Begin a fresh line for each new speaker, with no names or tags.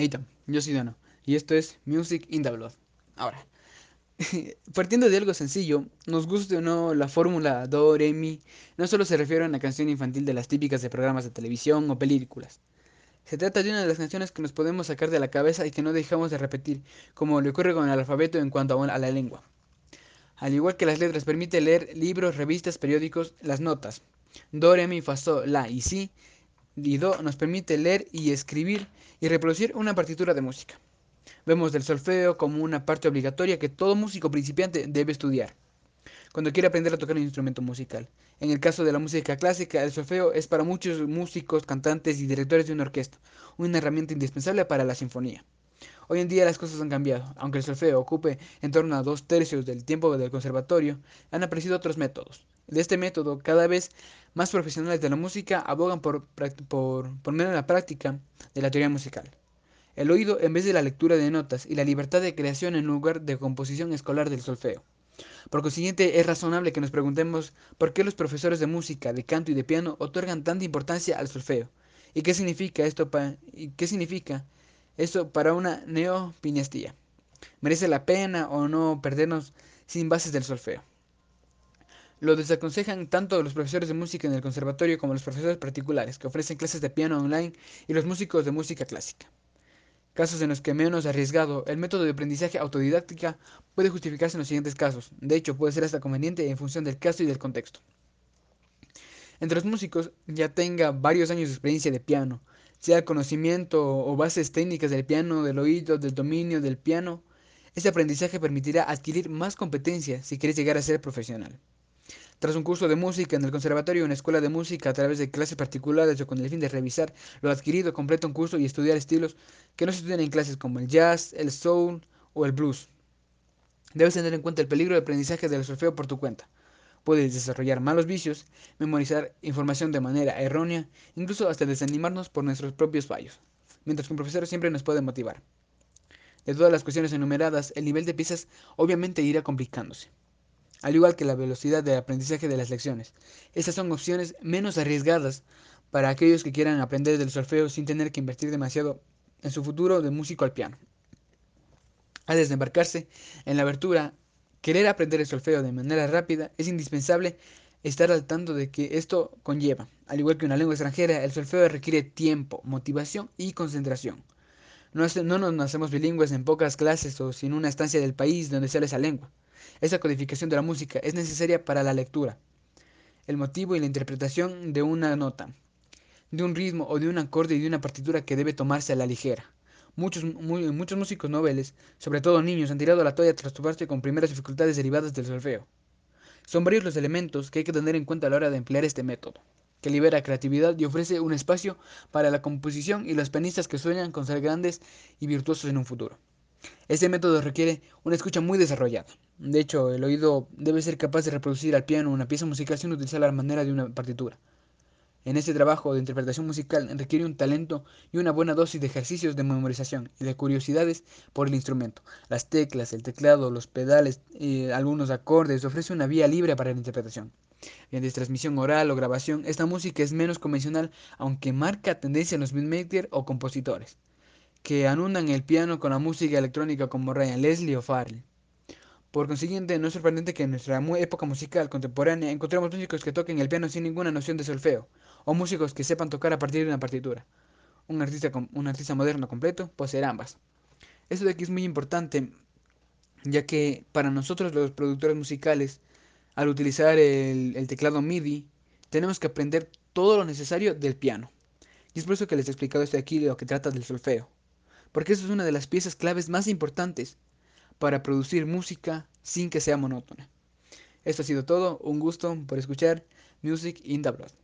Hey, yo soy Dano y esto es Music in the Blood. Ahora, partiendo de algo sencillo, nos guste o no la fórmula Do, Re, Mi, no solo se refiere a una canción infantil de las típicas de programas de televisión o películas. Se trata de una de las canciones que nos podemos sacar de la cabeza y que no dejamos de repetir, como le ocurre con el alfabeto en cuanto a la lengua. Al igual que las letras, permite leer libros, revistas, periódicos, las notas. Do, Re, Mi, Fa, Sol, La y Si nos permite leer y escribir y reproducir una partitura de música. Vemos el solfeo como una parte obligatoria que todo músico principiante debe estudiar cuando quiere aprender a tocar un instrumento musical. En el caso de la música clásica, el solfeo es para muchos músicos, cantantes y directores de una orquesta una herramienta indispensable para la sinfonía. Hoy en día las cosas han cambiado. Aunque el solfeo ocupe en torno a dos tercios del tiempo del conservatorio, han aparecido otros métodos. De este método, cada vez más profesionales de la música abogan por, por la práctica de la teoría musical. El oído en vez de la lectura de notas y la libertad de creación en lugar de composición escolar del solfeo. Por consiguiente, es razonable que nos preguntemos por qué los profesores de música, de canto y de piano otorgan tanta importancia al solfeo. ¿Y qué significa esto, y qué significa esto para una neopinestía? ¿Merece la pena o no perdernos sin bases del solfeo? Lo desaconsejan tanto los profesores de música en el conservatorio como los profesores particulares que ofrecen clases de piano online y los músicos de música clásica. Casos en los que menos arriesgado, el método de aprendizaje autodidáctica puede justificarse en los siguientes casos. De hecho, puede ser hasta conveniente en función del caso y del contexto. Entre los músicos ya tenga varios años de experiencia de piano, sea conocimiento o bases técnicas del piano, del oído, del dominio del piano, ese aprendizaje permitirá adquirir más competencia si quieres llegar a ser profesional. Tras un curso de música en el conservatorio o en la escuela de música a través de clases particulares o con el fin de revisar lo adquirido, completa un curso y estudiar estilos que no se estudian en clases como el jazz, el soul o el blues. Debes tener en cuenta el peligro de aprendizaje del solfeo por tu cuenta. Puedes desarrollar malos vicios, memorizar información de manera errónea, incluso hasta desanimarnos por nuestros propios fallos, mientras que un profesor siempre nos puede motivar. De todas las cuestiones enumeradas, el nivel de piezas obviamente irá complicándose al igual que la velocidad de aprendizaje de las lecciones. Estas son opciones menos arriesgadas para aquellos que quieran aprender del solfeo sin tener que invertir demasiado en su futuro de músico al piano. Al desembarcarse en la abertura, querer aprender el solfeo de manera rápida es indispensable estar al tanto de que esto conlleva. Al igual que una lengua extranjera, el solfeo requiere tiempo, motivación y concentración. No, no nos nacemos bilingües en pocas clases o sin una estancia del país donde sale esa lengua. Esa codificación de la música es necesaria para la lectura, el motivo y la interpretación de una nota, de un ritmo o de un acorde y de una partitura que debe tomarse a la ligera. Muchos, muchos músicos noveles, sobre todo niños, han tirado la toalla tras toparse con primeras dificultades derivadas del solfeo. Son varios los elementos que hay que tener en cuenta a la hora de emplear este método, que libera creatividad y ofrece un espacio para la composición y los pianistas que sueñan con ser grandes y virtuosos en un futuro. Este método requiere una escucha muy desarrollada. De hecho, el oído debe ser capaz de reproducir al piano una pieza musical sin utilizar la manera de una partitura. En este trabajo de interpretación musical requiere un talento y una buena dosis de ejercicios de memorización y de curiosidades por el instrumento. Las teclas, el teclado, los pedales y algunos acordes ofrece una vía libre para la interpretación. Mediante transmisión oral o grabación, esta música es menos convencional, aunque marca tendencia en los beatmakers o compositores que anudan el piano con la música electrónica como Ryan Leslie o Farley. Por consiguiente, no es sorprendente que en nuestra época musical contemporánea encontremos músicos que toquen el piano sin ninguna noción de solfeo, o músicos que sepan tocar a partir de una partitura. Un artista, un artista moderno completo posee ambas. Esto de aquí es muy importante, ya que para nosotros los productores musicales, al utilizar el, teclado MIDI, tenemos que aprender todo lo necesario del piano. Y es por eso que les he explicado esto de aquí, lo que trata del solfeo porque eso es una de las piezas claves más importantes para producir música sin que sea monótona. Esto ha sido todo, un gusto por escuchar Music in the.